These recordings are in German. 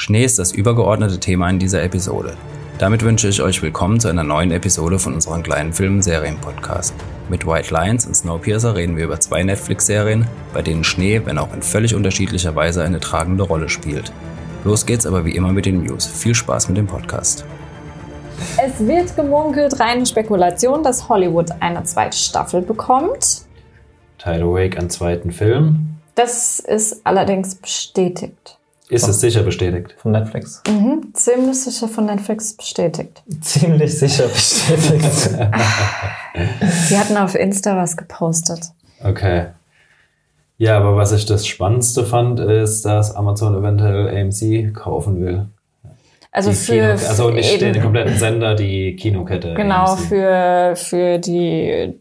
Schnee ist das übergeordnete Thema in dieser Episode. Damit wünsche ich euch willkommen zu einer neuen Episode von unserem kleinen Film- und Serien-Podcast. Mit White Lions und Snowpiercer reden wir über zwei Netflix-Serien, bei denen Schnee, wenn auch in völlig unterschiedlicher Weise, eine tragende Rolle spielt. Los geht's aber wie immer mit den News. Viel Spaß mit dem Podcast. Es wird gemunkelt, reine Spekulation, dass Hollywood eine zweite Staffel bekommt. Tidal Wake einen zweiten Film. Das ist allerdings bestätigt. Ist es sicher bestätigt? Von Netflix. Mhm, ziemlich sicher von Netflix bestätigt. Ziemlich sicher bestätigt. Sie hatten auf Insta was gepostet. Okay. Ja, aber was ich das Spannendste fand, ist, dass Amazon eventuell AMC kaufen will. Also Die für, Kino, also nicht den kompletten Sender, die Kinokette. genau AMC. für, für die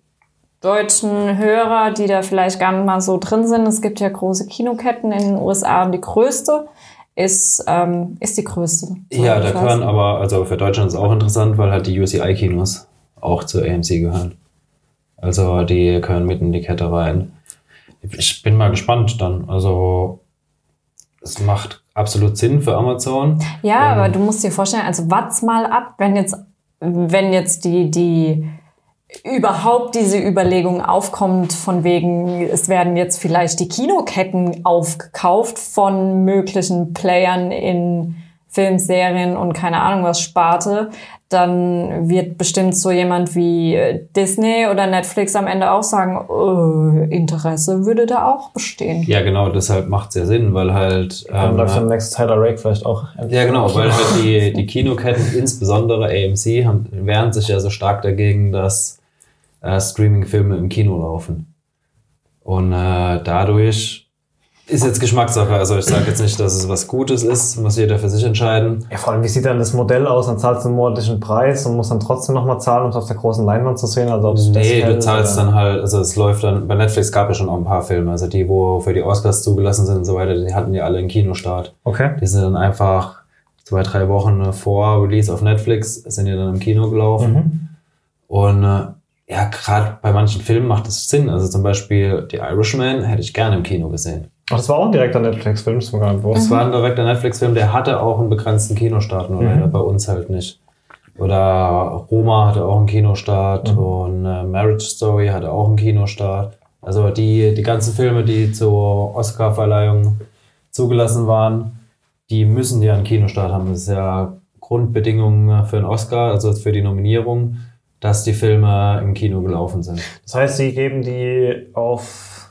deutschen Hörer, die da vielleicht gar nicht mal so drin sind. Es gibt ja große Kinoketten in den USA und die größte ist, ähm, ist die größte. Ja, da gehören aber, also für Deutschland ist auch interessant, weil halt die UCI-Kinos auch zu AMC gehören. Also die gehören mitten in die Kette rein. Ich bin mal gespannt dann. Also es macht absolut Sinn für Amazon. Ja, Ähm, aber du musst dir vorstellen, also wart's mal ab, wenn jetzt, wenn jetzt die, die überhaupt diese Überlegung aufkommt, von wegen, es werden jetzt vielleicht die Kinoketten aufgekauft von möglichen Playern in Film, Serien und keine Ahnung was Sparte, dann wird bestimmt so jemand wie Disney oder Netflix am Ende auch sagen, äh, Interesse würde da auch bestehen. Ja, genau, deshalb macht es ja Sinn, weil halt. Dann Ähm, läuft dann nächstes Tyler Rake vielleicht auch. ja, genau, weil halt die, die Kinoketten, insbesondere AMC, haben, wehren sich ja so stark dagegen, dass äh, Streaming-Filme im Kino laufen. Und äh, dadurch ist jetzt Geschmackssache. Also ich sage jetzt nicht, dass es was Gutes ist, muss jeder für sich entscheiden. Ja, vor allem, wie sieht dann das Modell aus? Dann zahlst du einen monatlichen Preis und musst dann trotzdem nochmal zahlen, um es auf der großen Leinwand zu sehen. Also ob es das Nee, du zahlst oder- dann halt, also es läuft dann, bei Netflix gab ja schon auch ein paar Filme, also die, wo für die Oscars zugelassen sind und so weiter, die hatten ja alle einen Kinostart. Okay. Die sind dann einfach zwei, drei Wochen vor Release auf Netflix, sind ja dann im Kino gelaufen. Mhm. Und äh, ja, gerade bei manchen Filmen macht das Sinn. Also zum Beispiel The Irishman hätte ich gerne im Kino gesehen. Ach, das war auch ein direkter Netflix-Film, das ist mir gar nicht bewusst. Das war ein direkter Netflix-Film, der hatte auch einen begrenzten Kinostart, nur Mhm. leider bei uns halt nicht. Oder Roma hatte auch einen Kinostart Mhm. und äh, Marriage Story hatte auch einen Kinostart. Also die, die ganzen Filme, die zur Oscar-Verleihung zugelassen waren, die müssen ja einen Kinostart haben. Das ist ja Grundbedingung für einen Oscar, also für die Nominierung, dass die Filme im Kino gelaufen sind. Das heißt, sie geben die auf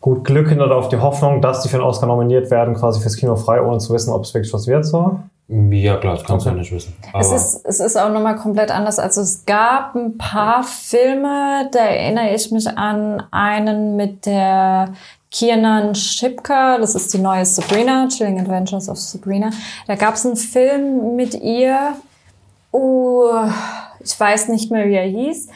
gut Glück hin oder auf die Hoffnung, dass die für einen Oscar nominiert werden, quasi fürs Kino frei, ohne zu wissen, ob es wirklich was wird. So. Ja, klar, das kannst du Okay. ja nicht wissen. Es Aber- ist, es ist auch nochmal komplett anders. Also es gab ein paar Filme, da erinnere ich mich an einen mit der Kiernan Shipka, das ist die neue Sabrina, Chilling Adventures of Sabrina. Da gab es einen Film mit ihr, uh, ich weiß nicht mehr, wie er hieß,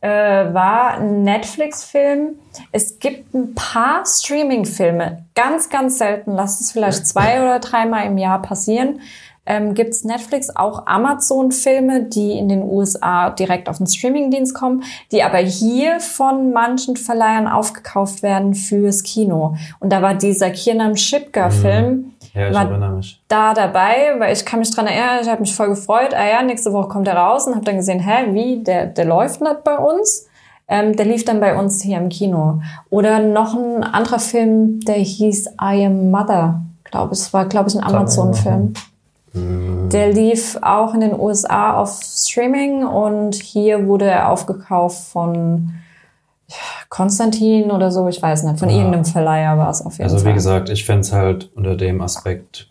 äh, war ein Netflix-Film. Es gibt ein paar Streaming-Filme, ganz, ganz selten, lasst es vielleicht zwei oder dreimal im Jahr passieren. Ähm, gibt es Netflix auch Amazon-Filme, die in den USA direkt auf den Streaming-Dienst kommen, die aber hier von manchen Verleihern aufgekauft werden fürs Kino. Und da war dieser Kiernan Shipka-Film, ja, ich war- erinnere mich. da dabei, weil ich kann mich dran erinnern, ich habe mich voll gefreut. Ah ja, nächste Woche kommt er raus und habe dann gesehen, hä, wie, der, der läuft nicht bei uns. Ähm, der lief dann bei uns hier im Kino. Oder noch ein anderer Film, der hieß I Am Mother, glaube ich. Es war, glaube ich, ein Amazon-Film. Der lief auch in den USA auf Streaming und hier wurde er aufgekauft von Konstantin oder so, ich weiß nicht. Von Ah. irgendeinem Verleiher war es auf jeden Also Fall. wie gesagt, ich fänd's halt unter dem Aspekt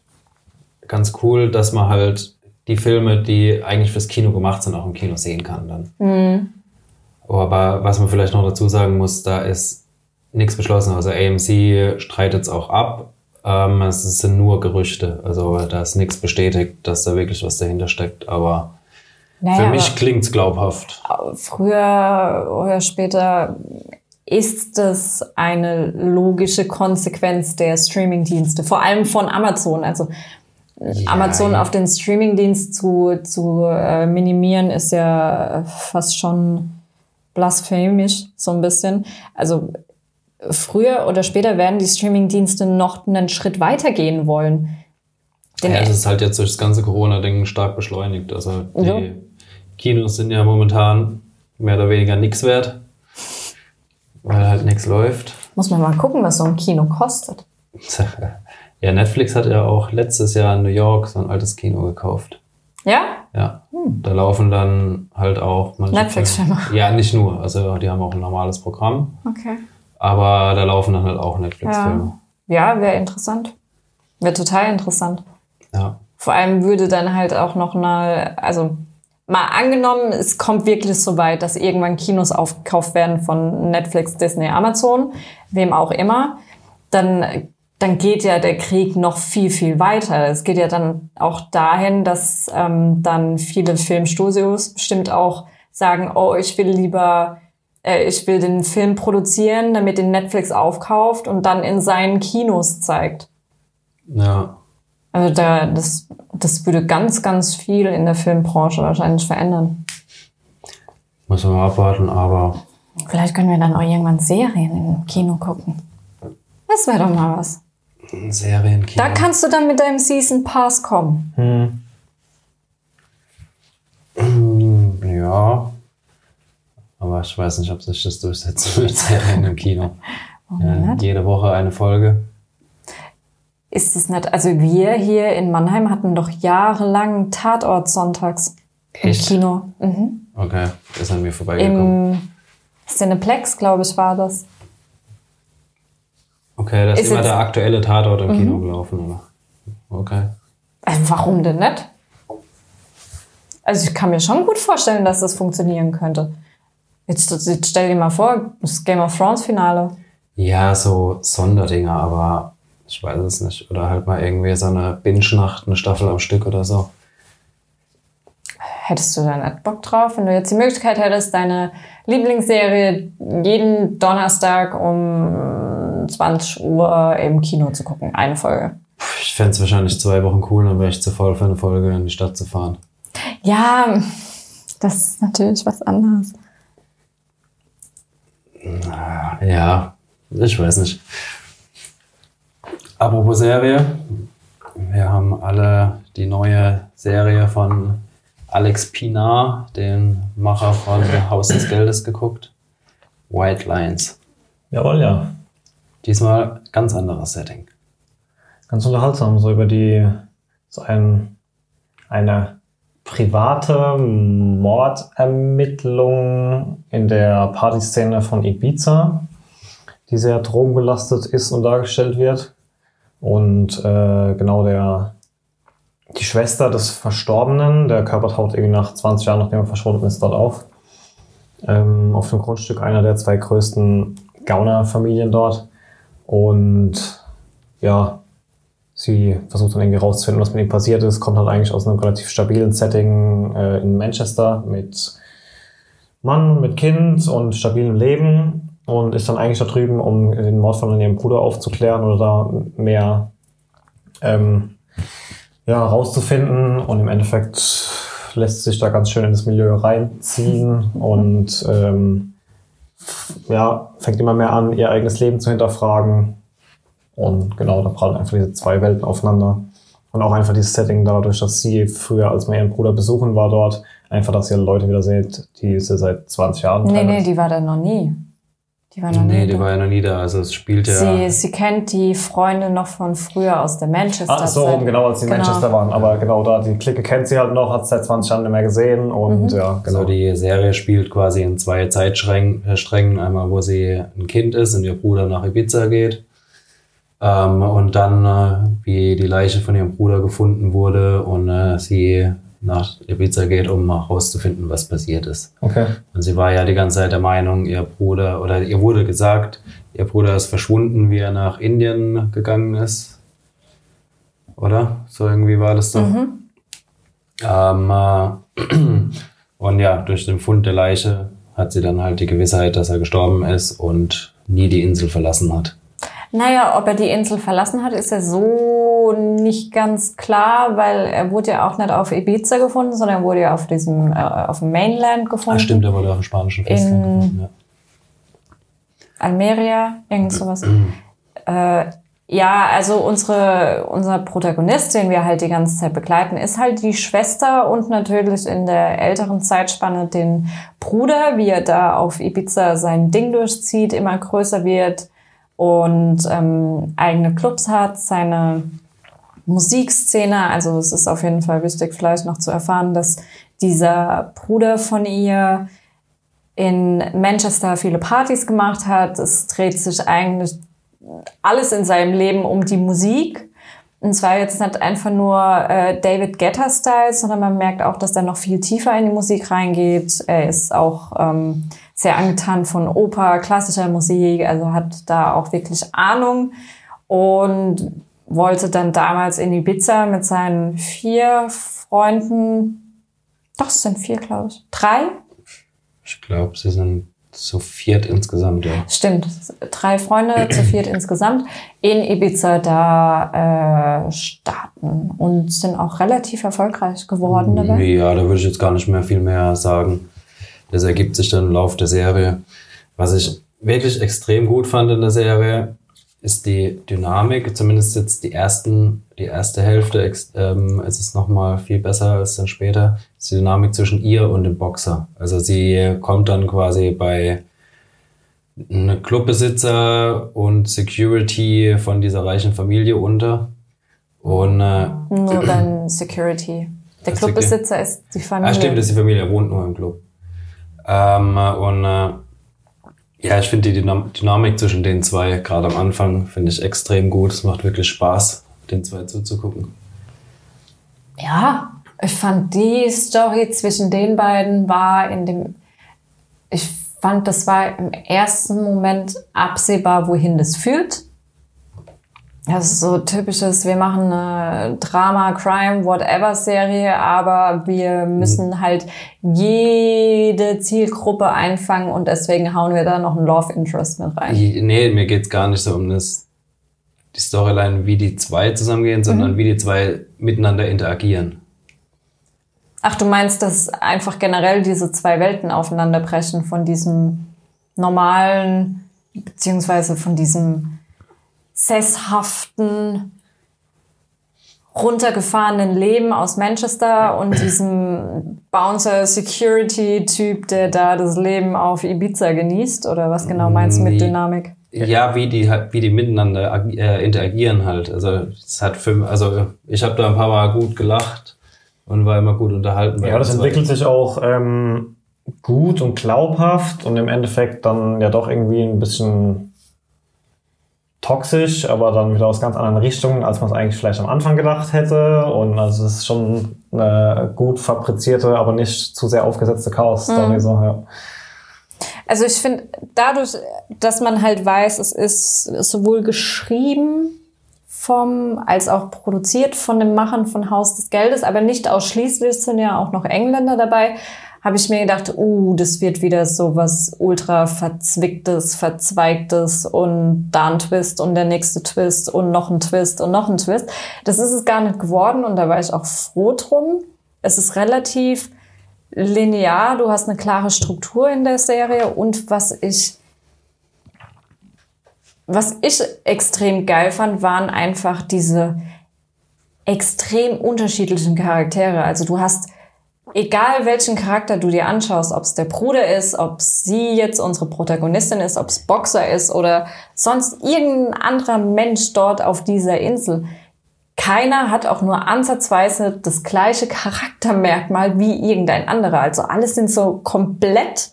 ganz cool, dass man halt die Filme, die eigentlich fürs Kino gemacht sind, auch im Kino sehen kann dann. Mhm. Aber was man vielleicht noch dazu sagen muss, da ist nichts beschlossen. Also AMC streitet es auch ab. Ähm, es sind nur Gerüchte. Also da ist nichts bestätigt, dass da wirklich was dahinter steckt. Aber Naja, für mich aber- klingt's glaubhaft. früher oder später ist es eine logische Konsequenz der Streamingdienste, vor allem von Amazon. Also Amazon ja. auf den Streamingdienst zu, zu äh, minimieren, ist ja fast schon blasphemisch, so ein bisschen. Also früher oder später werden die Streamingdienste noch einen Schritt weiter gehen wollen. Den Ja, das ist halt jetzt durch das ganze Corona-Ding stark beschleunigt. Also die Ja. Kinos sind ja momentan mehr oder weniger nichts wert, weil halt nichts läuft. muss man mal gucken, was so ein Kino kostet. Ja, Netflix hat ja auch letztes Jahr in New York so ein altes Kino gekauft. Ja? Ja, da laufen dann halt auch manche Netflix-Filme. Filme. Ja, nicht nur. Also die haben auch ein normales Programm, Okay. aber da laufen dann halt auch Netflix-Filme. Ja, wäre interessant. Wäre total interessant. Ja. Vor allem würde dann halt auch noch eine, also mal angenommen, es kommt wirklich so weit, dass irgendwann Kinos aufgekauft werden von Netflix, Disney, Amazon, wem auch immer, dann, dann geht ja der Krieg noch viel, viel weiter. Es geht ja dann auch dahin, dass ähm, dann viele Filmstudios bestimmt auch sagen, oh, ich will lieber, äh, ich will den Film produzieren, damit den Netflix aufkauft und dann in seinen Kinos zeigt. Ja. Also da, das, das würde ganz, ganz viel in der Filmbranche wahrscheinlich verändern. Muss man mal abwarten, aber Vielleicht können wir dann auch irgendwann Serien im Kino gucken. Das wäre doch mal was. Serienkino. Da kannst du dann mit deinem Season Pass kommen. Hm. Hm, Ja. Aber ich weiß nicht, ob sich das durchsetzen wird, Serien im Kino. Ja, jede Woche eine Folge. Ist es nicht? Also wir hier in Mannheim hatten doch jahrelang Tatort sonntags Echt? im Kino. Mhm. Okay, ist an mir vorbeigekommen. Im Cineplex, glaube ich, war das. Okay, da ist, Ist immer der aktuelle Tatort im Kino gelaufen, oder? Okay. Also warum denn nicht? Also ich kann mir schon gut vorstellen, dass das funktionieren könnte. Jetzt, jetzt stell dir mal vor, das Game of Thrones Finale. Ja, so Sonderdinger, aber ich weiß es nicht. Oder halt mal irgendwie so eine Binge-Nacht, eine Staffel am Stück oder so. Hättest du da nicht Bock drauf, wenn du jetzt die Möglichkeit hättest, deine Lieblingsserie jeden Donnerstag um 20 Uhr im Kino zu gucken? Eine Folge. Ich fände es wahrscheinlich zwei Wochen cool, dann wäre ich zu voll für eine Folge in die Stadt zu fahren. Ja, das ist natürlich was anderes. Ja, ich weiß nicht. Apropos Serie, wir haben alle die neue Serie von Alex Pinar, den Macher von Haus des Geldes, geguckt. White Lines. Jawohl, ja. Diesmal ganz anderes Setting. Ganz unterhaltsam, so über die, so ein, eine private Mordermittlung in der Partyszene von Ibiza, die sehr drogenbelastet ist und dargestellt wird. Und äh, genau der, die Schwester des Verstorbenen, der Körper taucht irgendwie nach 20 Jahren, nachdem er verschwunden ist, dort auf. Ähm, auf dem Grundstück einer der zwei größten Gaunerfamilien dort. Und ja, sie versucht dann irgendwie rauszufinden, was mit ihm passiert ist. Kommt halt eigentlich aus einem relativ stabilen Setting äh, in Manchester mit Mann, mit Kind und stabilem Leben und ist dann eigentlich da drüben, um den Mord von ihrem Bruder aufzuklären oder da mehr ähm, ja, rauszufinden. Und im Endeffekt lässt sich da ganz schön in das Milieu reinziehen und ähm, ja, fängt immer mehr an, ihr eigenes Leben zu hinterfragen. Und genau, da prallen einfach diese zwei Welten aufeinander. Und auch einfach dieses Setting dadurch, dass sie früher, als man ihren Bruder besuchen war dort, einfach, dass ihr Leute wieder seht, die sie seit 20 Jahren Nee, nee, die war da noch nie. Die war noch Nee, nie. die da. war ja noch nie da. Also es spielt ja. sie, sie kennt die Freunde noch von früher aus der Manchester. Ah, so rum, genau, als sie in Genau. Manchester waren. Aber genau da, die Clique kennt sie halt noch, hat es seit 20 Jahren nicht mehr gesehen. Und Mhm. ja, genau. Also die Serie spielt quasi in zwei Zeitsträngen. äh. Einmal, wo sie ein Kind ist und ihr Bruder nach Ibiza geht. Ähm, und dann, äh, wie die Leiche von ihrem Bruder gefunden wurde und äh, sie nach Ibiza geht, um herauszufinden, was passiert ist. okay. Und sie war ja die ganze Zeit der Meinung, ihr Bruder, oder ihr wurde gesagt, ihr Bruder ist verschwunden, wie er nach Indien gegangen ist. Oder? So irgendwie war das doch. Ähm, äh, und ja, durch den Fund der Leiche hat sie dann halt die Gewissheit, dass er gestorben ist und nie die Insel verlassen hat. Naja, ob er die Insel verlassen hat, ist ja so nicht ganz klar, weil er wurde ja auch nicht auf Ibiza gefunden, sondern er wurde ja auf diesem, äh, auf dem Mainland gefunden. Ah, stimmt, er wurde auf dem spanischen Festland In- gefunden. Ja. Almeria, irgend sowas. äh, Ja, also unsere, unser Protagonist, den wir halt die ganze Zeit begleiten, ist halt die Schwester und natürlich in der älteren Zeitspanne den Bruder, wie er da auf Ibiza sein Ding durchzieht, immer größer wird und ähm, eigene Clubs hat, seine Musikszene. Also es ist auf jeden Fall wichtig, vielleicht noch zu erfahren, dass dieser Bruder von ihr in Manchester viele Partys gemacht hat. Es dreht sich eigentlich alles in seinem Leben um die Musik. Und zwar jetzt nicht einfach nur äh, David Guetta-Style, sondern man merkt auch, dass er noch viel tiefer in die Musik reingeht. Er ist auch ähm, sehr angetan von Oper, klassischer Musik, also hat da auch wirklich Ahnung und wollte dann damals in Ibiza mit seinen vier Freunden, doch, es sind vier, glaube ich, drei? Ich glaube, sie sind zu viert insgesamt, ja. Stimmt, drei Freunde zu viert insgesamt in Ibiza da äh, starten und sind auch relativ erfolgreich geworden dabei. Ja, da würde ich jetzt gar nicht mehr viel mehr sagen. Das ergibt sich dann im Laufe der Serie. Was ich wirklich extrem gut fand in der Serie, ist die Dynamik, zumindest jetzt die ersten, die erste Hälfte, ähm, ist es nochmal viel besser als dann später, ist die Dynamik zwischen ihr und dem Boxer. Also sie kommt dann quasi bei einem Clubbesitzer und Security von dieser reichen Familie unter. Und, äh, nur beim Security. Der Clubbesitzer ist die Familie. Ah, stimmt, das ist die Familie, wohnt nur im Club. Ähm, und äh, ja, ich finde die Dynamik zwischen den zwei, gerade am Anfang, finde ich extrem gut. Es macht wirklich Spaß, den zwei zuzugucken. Ja, ich fand die Story zwischen den beiden war in dem. Ich fand, das war im ersten Moment absehbar, wohin das führt. Das ist so typisches, wir machen eine Drama, Crime, whatever Serie, aber wir müssen mhm. halt jede Zielgruppe einfangen und deswegen hauen wir da noch ein Love Interest mit rein. Nee, mir geht's gar nicht so um das, die Storyline, wie die zwei zusammengehen, sondern mhm. wie die zwei miteinander interagieren. Ach, du meinst, dass einfach generell diese zwei Welten aufeinanderbrechen von diesem normalen, beziehungsweise von diesem sesshaften, runtergefahrenen Leben aus Manchester und diesem Bouncer Security Typ, der da das Leben auf Ibiza genießt? Oder was genau meinst du mit Dynamik? Ja, wie die halt, wie die miteinander äh, interagieren halt. Also es hat für, also ich habe da ein paar Mal gut gelacht und war immer gut unterhalten. Ja, das entwickelt sich auch ähm, gut und glaubhaft und im Endeffekt dann ja doch irgendwie ein bisschen toxisch, aber dann wieder aus ganz anderen Richtungen, als man es eigentlich vielleicht am Anfang gedacht hätte. Und also es ist schon eine gut fabrizierte, aber nicht zu sehr aufgesetzte Chaos-Story. Mhm. So, ja. Also ich finde, dadurch, dass man halt weiß, es ist sowohl geschrieben vom, als auch produziert von dem Machern von Haus des Geldes, aber nicht ausschließlich, sind ja auch noch Engländer dabei, habe ich mir gedacht, uh, das wird wieder so was ultra verzwicktes, verzweigtes und da ein Twist und der nächste Twist und noch ein Twist und noch ein Twist. Das ist es gar nicht geworden und da war ich auch froh drum. Es ist relativ linear, du hast eine klare Struktur in der Serie und was ich was ich extrem geil fand, waren einfach diese extrem unterschiedlichen Charaktere. Also du hast egal welchen Charakter du dir anschaust, ob es der Bruder ist, ob sie jetzt unsere Protagonistin ist, ob es Boxer ist oder sonst irgendein anderer Mensch dort auf dieser Insel, keiner hat auch nur ansatzweise das gleiche Charaktermerkmal wie irgendein anderer. Also alles sind so komplett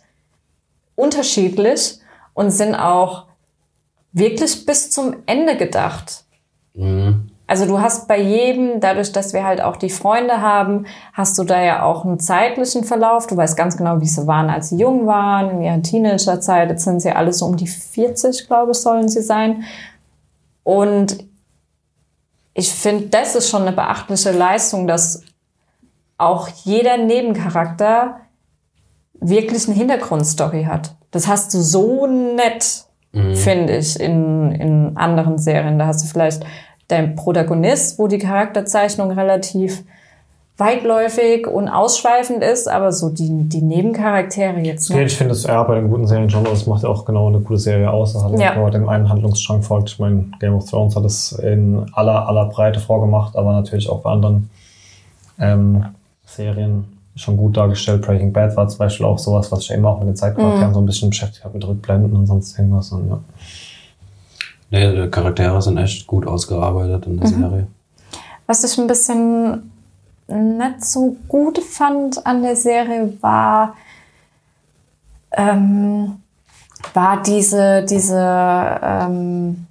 unterschiedlich und sind auch wirklich bis zum Ende gedacht. Mhm. Also du hast bei jedem, dadurch, dass wir halt auch die Freunde haben, hast du da ja auch einen zeitlichen Verlauf. Du weißt ganz genau, wie sie waren, als sie jung waren, in ihrer Teenagerzeit. Jetzt sind sie alle so um die 40, glaube ich, sollen sie sein. Und ich finde, das ist schon eine beachtliche Leistung, dass auch jeder Nebencharakter wirklich eine Hintergrundstory hat. Das hast du so nett, mhm. finde ich, in, in anderen Serien. Da hast du vielleicht dein Protagonist, wo die Charakterzeichnung relativ weitläufig und ausschweifend ist, aber so die, die Nebencharaktere jetzt nicht. ich finde es ja bei den guten Serien schon, das macht ja auch genau eine gute Serie aus, dass halt Ja. nur dem einen Handlungsstrang folgt. Ich meine, Game of Thrones hat es in aller, aller Breite vorgemacht, aber natürlich auch bei anderen ähm, Serien schon gut dargestellt. Breaking Bad war zum Beispiel auch sowas, was ich immer auch mit den Zeitcharakteren so ein bisschen beschäftigt habe, mit Rückblenden und sonst irgendwas. Und, ja. Nee, die Charaktere sind echt gut ausgearbeitet in der Serie. Was ich ein bisschen nicht so gut fand an der Serie war, ähm, war diese, diese, ähm,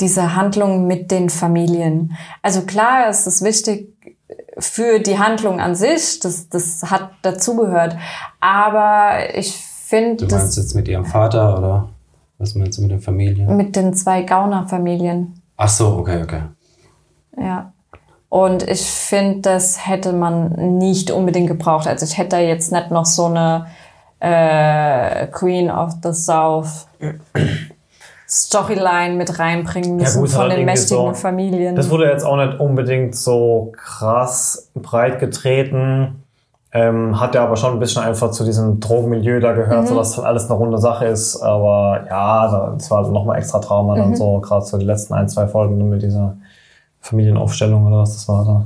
diese Handlung mit den Familien. Also klar, es ist wichtig für die Handlung an sich, das, das hat dazugehört. Aber ich finde, Du meinst das jetzt mit ihrem Vater oder was meinst du mit den Familien? mit den zwei Gauner-Familien. Ach so, okay, okay. Ja. Und ich finde, das hätte man nicht unbedingt gebraucht. Also ich hätte da jetzt nicht noch so eine äh, Queen of the South Storyline mit reinbringen müssen gut, von den mächtigen so- Familien. Das wurde jetzt auch nicht unbedingt so krass breit getreten. Ähm, hat ja aber schon ein bisschen einfach zu diesem Drogenmilieu da gehört, so dass dann alles eine runde Sache ist. Aber ja, da- das war nochmal extra Drama dann so, gerade so die letzten ein, zwei Folgen mit dieser Familienaufstellung oder was das war da.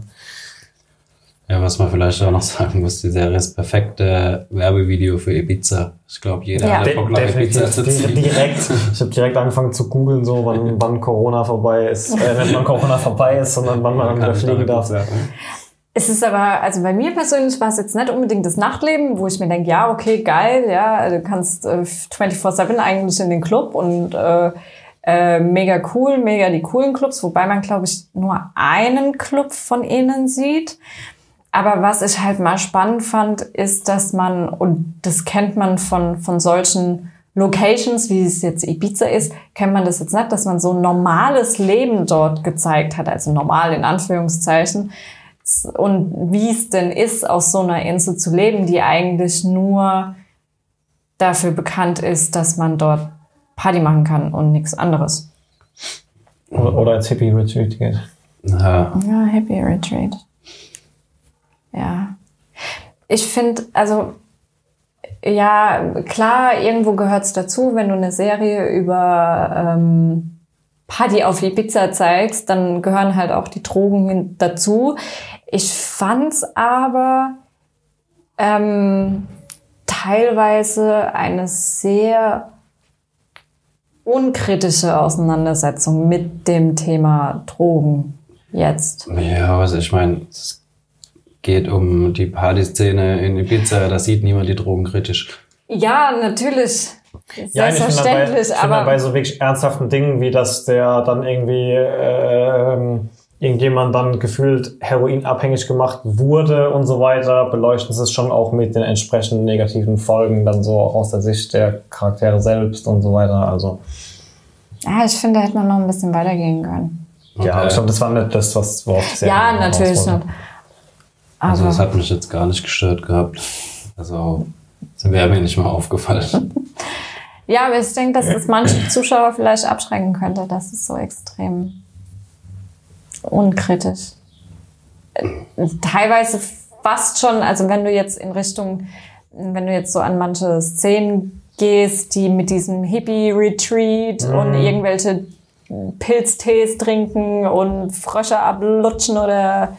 Ja, was man vielleicht auch noch sagen muss, die Serie ist das perfekte Werbevideo für Ibiza. Ich glaube, jeder Ja. hat De Bock nach Ibiza zu ziehen. di- direkt. Ich habe direkt angefangen zu googeln, so wann, wann Corona vorbei ist. Äh, nicht wann Corona vorbei ist, sondern wann man wieder Kann ich fliegen darf. Ibiza. Es ist aber, also bei mir persönlich war es jetzt nicht unbedingt das Nachtleben, wo ich mir denke, ja, okay, geil, ja, du kannst äh, 24-7 eigentlich in den Club und äh, äh, mega cool, mega die coolen Clubs, wobei man, glaube ich, nur einen Club von ihnen sieht. Aber was ich halt mal spannend fand, ist, dass man, und das kennt man von, von solchen Locations, wie es jetzt Ibiza ist, kennt man das jetzt nicht, dass man so ein normales Leben dort gezeigt hat, also normal in Anführungszeichen. Und wie es denn ist, auf so einer Insel zu leben, die eigentlich nur dafür bekannt ist, dass man dort Party machen kann und nichts anderes. Oder, oder als Hippie Retreat geht. Ja, Ja, Happy Retreat. Ja. Ich finde, also, ja, klar, irgendwo gehört es dazu, wenn du eine Serie über ähm, Party auf Ibiza zeigst, dann gehören halt auch die Drogen dazu. Ich fand's aber ähm, teilweise eine sehr unkritische Auseinandersetzung mit dem Thema Drogen jetzt. ja also ich meine, es geht um die Partyszene in Ibiza, da sieht niemand die Drogen kritisch. Ja, natürlich. Ja, ich Selbstverständlich, ich finde halt aber bei so wirklich ernsthaften Dingen, wie dass der dann irgendwie ähm, irgendjemand dann gefühlt heroinabhängig gemacht wurde und so weiter, beleuchten sie es schon auch mit den entsprechenden negativen Folgen, dann so aus der Sicht der Charaktere selbst und so weiter. Also ja, ich finde, da hätte man noch ein bisschen weitergehen können. ja, Okay. ich glaube, das war nicht das, was worauf Serie ja, natürlich nicht. Also Aber das hat mich jetzt gar nicht gestört gehabt. Also das wäre mir nicht mal aufgefallen. ja, aber ich denke, dass es manche Zuschauer vielleicht abschrecken könnte. Das ist so extrem unkritisch. Teilweise fast schon, also wenn du jetzt in Richtung, wenn du jetzt so an manche Szenen gehst, die mit diesem Hippie-Retreat und irgendwelche Pilztees trinken und Frösche ablutschen oder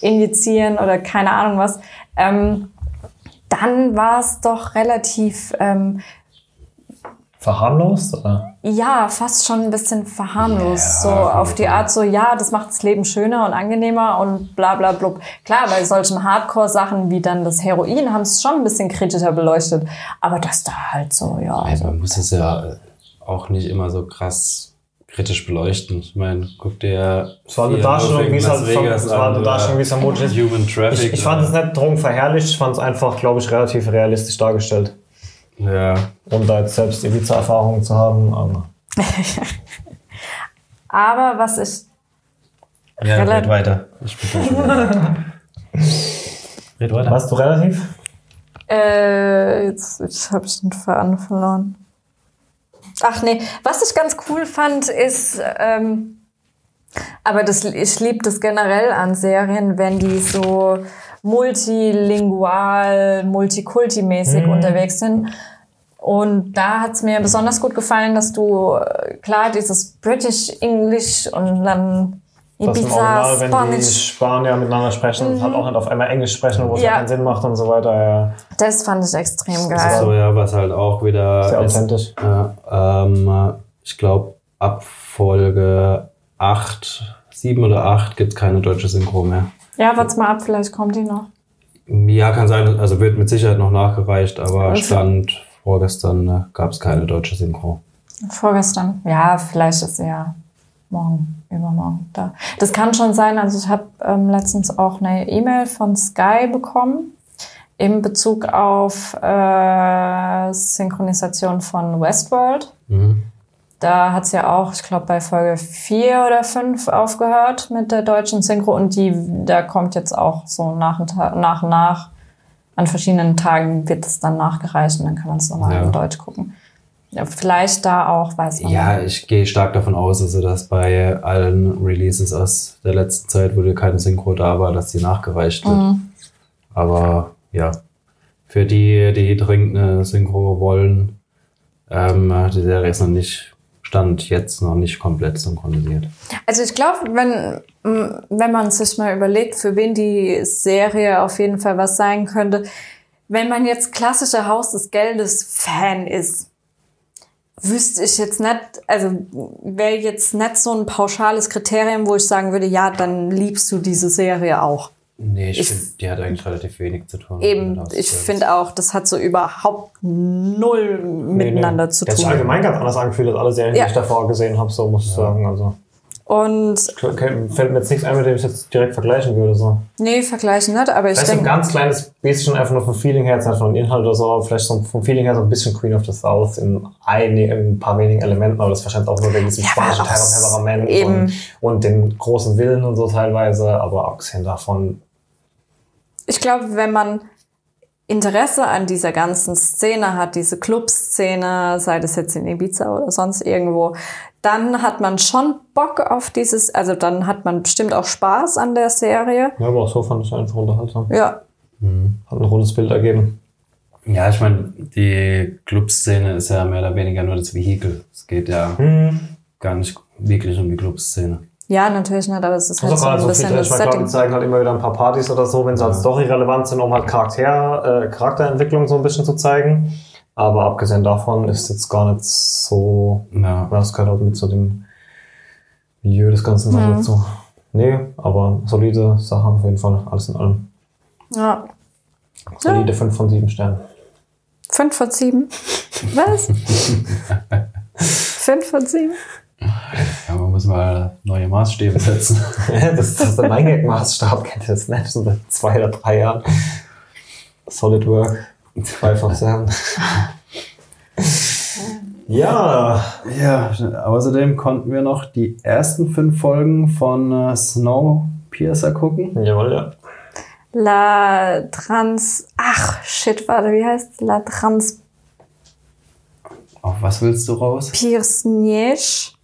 injizieren oder keine Ahnung was, ähm, dann war es doch relativ, ähm, Verharmlost? Oder? ja, fast schon ein bisschen verharmlost. so Ja, auf die Art so, ja, das macht das Leben schöner und angenehmer und bla bla blub. Klar, bei solchen Hardcore-Sachen wie dann das Heroin haben es schon ein bisschen kritischer beleuchtet. Aber das da halt so, ja. Also man muss es ja auch nicht immer so krass kritisch beleuchten. Ich meine, guck dir Es war eine Darstellung, wie es halt es war eine Darstellung, wie es vermutlich ist. Human Traffic. Ich, ich fand es nicht drogenverherrlicht, ich fand es einfach, glaube ich, relativ realistisch dargestellt. Ja, ohne da jetzt selbst Ibiza-Erfahrungen zu haben. Aber Aber was ich ja red weiter. Ich bin red weiter. warst du relativ? Äh, jetzt, jetzt habe ich den Faden verloren. Ach nee, was ich ganz cool fand, ist, ähm, Aber das, ich liebe das generell an Serien, wenn die so multilingual, multikulti-mäßig Mhm. unterwegs sind. Und da hat es mir besonders gut gefallen, dass du äh, klar dieses British English und dann Das im Ibiza, Original, wenn die Spanish. Spanier miteinander sprechen, halt auch nicht auf einmal Englisch sprechen, wo es Ja. ja keinen Sinn macht und so weiter. Ja. Das fand ich extrem So, geil. ja, was halt auch wieder. Sehr ist, authentisch. Ja, ähm, ich glaube, ab Folge 8, 7 oder 8 gibt es keine deutsche Synchro mehr. Ja, warte mal ab, vielleicht kommt die noch. Ja, kann sein, also wird mit Sicherheit noch nachgereicht, aber Also- Stand vorgestern äh, gab es keine deutsche Synchro. Vorgestern. Ja, vielleicht ist sie ja morgen, übermorgen da. Das kann schon sein. Also ich habe ähm, letztens auch eine E-Mail von Sky bekommen in Bezug auf äh, Synchronisation von Westworld. Mhm. Da hat es ja auch, ich glaube, bei Folge 4 oder 5 aufgehört mit der deutschen Synchro und die, da kommt jetzt auch so nach und nach, und nach an verschiedenen Tagen wird es dann nachgereicht und dann kann man es nochmal Ja. in Deutsch gucken. Vielleicht da auch, weiß man Ja, nicht. ich gehe stark davon aus, also dass bei allen Releases aus der letzten Zeit, wo dir keine Synchro da war, dass die nachgereicht wird. Mhm. Aber ja, für die, die dringend eine Synchro wollen, ähm, die Serie ist noch nicht, stand jetzt noch nicht komplett synchronisiert. Also ich glaube, wenn, wenn man sich mal überlegt, für wen die Serie auf jeden Fall was sein könnte, wenn man jetzt klassischer Haus des Geldes Fan ist, wüsste ich jetzt nicht, also wäre jetzt nicht so ein pauschales Kriterium, wo ich sagen würde, ja, dann liebst du diese Serie auch. Nee, ich, Ich- finde, die hat eigentlich relativ wenig zu tun. Eben, ich finde auch, das hat so überhaupt null miteinander zu Das ist tun. allgemein ganz anders angefühlt als alle Serien, Ja. die ich davor gesehen habe, so muss ich sagen. Also Und okay, fällt mir jetzt nichts ein, mit dem ich jetzt direkt vergleichen würde. So. nee, vergleichen nicht, aber ich Vielleicht so ein denke, ganz kleines bisschen einfach nur vom Feeling her, jetzt nicht von Inhalt oder so, aber vielleicht so vom Feeling her so ein bisschen Queen of the South in, ein, in ein paar wenigen Elementen, aber das ist wahrscheinlich auch nur wegen diesem Ja, spanischen Temperament und, und den großen Willen und so teilweise, aber abgesehen davon, ich glaube, wenn man Interesse an dieser ganzen Szene hat, diese Clubszene, sei das jetzt in Ibiza oder sonst irgendwo, dann hat man schon Bock auf dieses, also dann hat man bestimmt auch Spaß an der Serie. ja, aber auch so fand ich es einfach unterhaltsam. Ja, Hat ein rundes Bild ergeben. Ja, ich meine, die Clubszene ist ja mehr oder weniger nur das Vehikel. Es geht ja Hm. gar nicht wirklich um die Clubszene. Ja, natürlich nicht, aber es ist halt so ein so bisschen drin. das Ich meine, klar, die Setting. zeigen halt immer wieder ein paar Partys oder so, wenn sie halt Story relevant sind, um halt Charakter, äh, Charakterentwicklung so ein bisschen zu zeigen. Aber abgesehen davon ist jetzt gar nicht so, Ja. ja, das gehört auch mit zu dem Milieu des Ganzen Mhm. dazu. Nee, aber solide Sache auf jeden Fall, alles in allem. Ja. Solide 5 von 7 Sternen. Fünf von sieben. Was? Fünf von sieben? Ja, man muss mal neue Maßstäbe setzen. das, das ist der mein Gag-Maßstab, kennt ihr das nicht? So seit zwei oder drei Jahren. Solid Work. Five of seven. ja, ja, außerdem konnten wir noch die ersten fünf Folgen von äh, Snowpiercer gucken. jawohl, ja. La Trans. Ach, shit, warte, wie heißt La Trans Auf was willst du raus? Piersniech?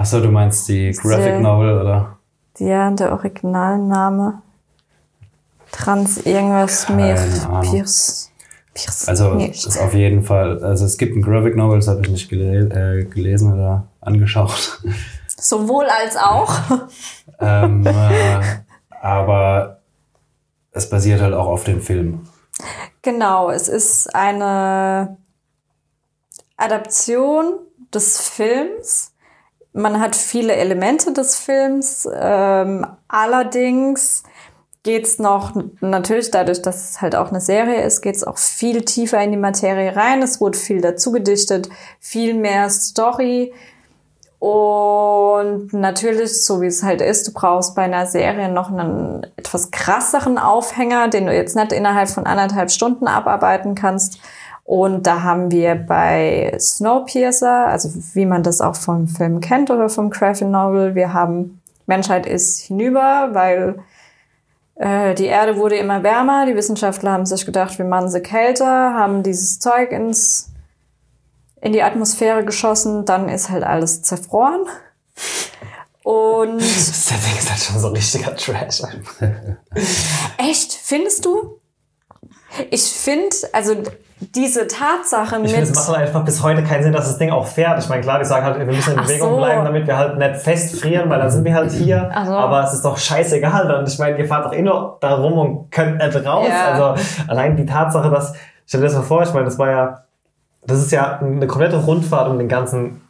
Achso, du meinst die Graphic Sehr- Novel, oder? Ja, der Originalname. Trans irgendwas mehr. Piers. Also nicht. ist auf jeden Fall, also es gibt ein Graphic Novel, das habe ich nicht gele äh, gelesen oder angeschaut. Sowohl als auch. ähm, äh, aber es basiert halt auch auf den Film. Genau, es ist eine Adaption des Films. Man hat viele Elemente des Films. Ähm, allerdings geht's noch, natürlich dadurch, dass es halt auch eine Serie ist, geht's auch viel tiefer in die Materie rein. Es wurde viel dazu gedichtet, viel mehr Story. Und natürlich, so wie es halt ist, du brauchst bei einer Serie noch einen etwas krasseren Aufhänger, den du jetzt nicht innerhalb von anderthalb Stunden abarbeiten kannst. Und da haben wir bei Snowpiercer, also wie man das auch vom Film kennt oder vom Graphic Novel, wir haben Menschheit ist hinüber, weil äh, die Erde wurde immer wärmer. Die Wissenschaftler haben sich gedacht, wir machen sie kälter, haben dieses Zeug ins in die Atmosphäre geschossen, dann ist halt alles zerfroren. Und Das ist halt schon so richtiger Trash. echt, findest du? Ich finde, also diese Tatsache Ich mit. finde, es macht halt einfach bis heute keinen Sinn, dass das Ding auch fährt. Ich meine, klar, die sagen halt, wir müssen in Ach Bewegung so. bleiben, damit wir halt nicht festfrieren, weil dann sind wir halt hier. So. Aber es ist doch scheißegal. Und ich meine, ihr fahrt doch eh nur da rum und könnt nicht raus. Ja. Also allein die Tatsache, dass, stell dir das mal vor, ich meine, das war ja, das ist ja eine komplette Rundfahrt um den ganzen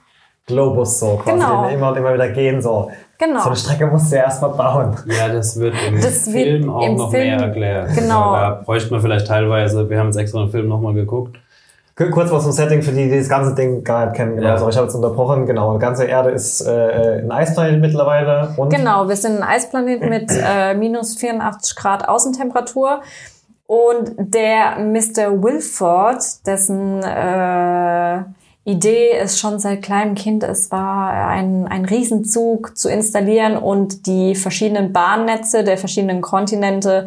Globus so quasi, Genau. den wir immer und immer wieder gehen so. Genau. So eine Strecke musst du ja erstmal bauen. Ja, das wird im Das wird Film auch im noch Film- mehr erklärt. genau. Da bräuchte man vielleicht teilweise, wir haben jetzt extra den Film nochmal geguckt. Kurz was zum Setting für die, die das ganze Ding gar nicht kennen. Genau, Ja. so, ich habe jetzt unterbrochen. Genau, die ganze Erde ist äh, ein Eisplanet mittlerweile. Und Genau, wir sind ein Eisplanet mit äh, minus 84 Grad Außentemperatur. Und der Mr. Wilford, dessen äh, Idee es schon seit kleinem Kind es war, ein, ein Riesenzug zu installieren und die verschiedenen Bahnnetze der verschiedenen Kontinente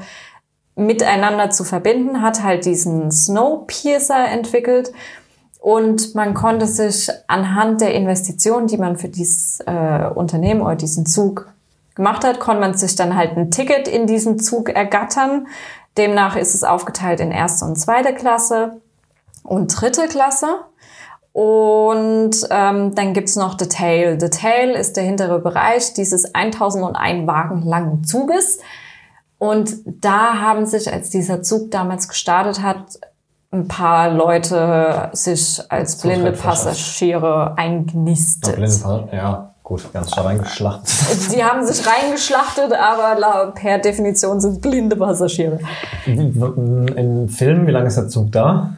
miteinander zu verbinden, hat halt diesen Snowpiercer entwickelt. Und man konnte sich anhand der Investitionen, die man für dieses äh, Unternehmen oder diesen Zug gemacht hat, konnte man sich dann halt ein Ticket in diesen Zug ergattern. Demnach ist es aufgeteilt in erste und zweite Klasse und dritte Klasse. Und ähm, dann gibt's noch The Tail. The Tail ist der hintere Bereich dieses 1001 Wagen langen Zuges. Und da haben sich, als dieser Zug damals gestartet hat, ein paar Leute sich als blinde. Passagiere eingenistet. blinde Paar- Ja, gut, ganz stark reingeschlachtet. Sie haben sich reingeschlachtet, aber per Definition sind blinde Passagiere. Im Film, wie lange ist der Zug da?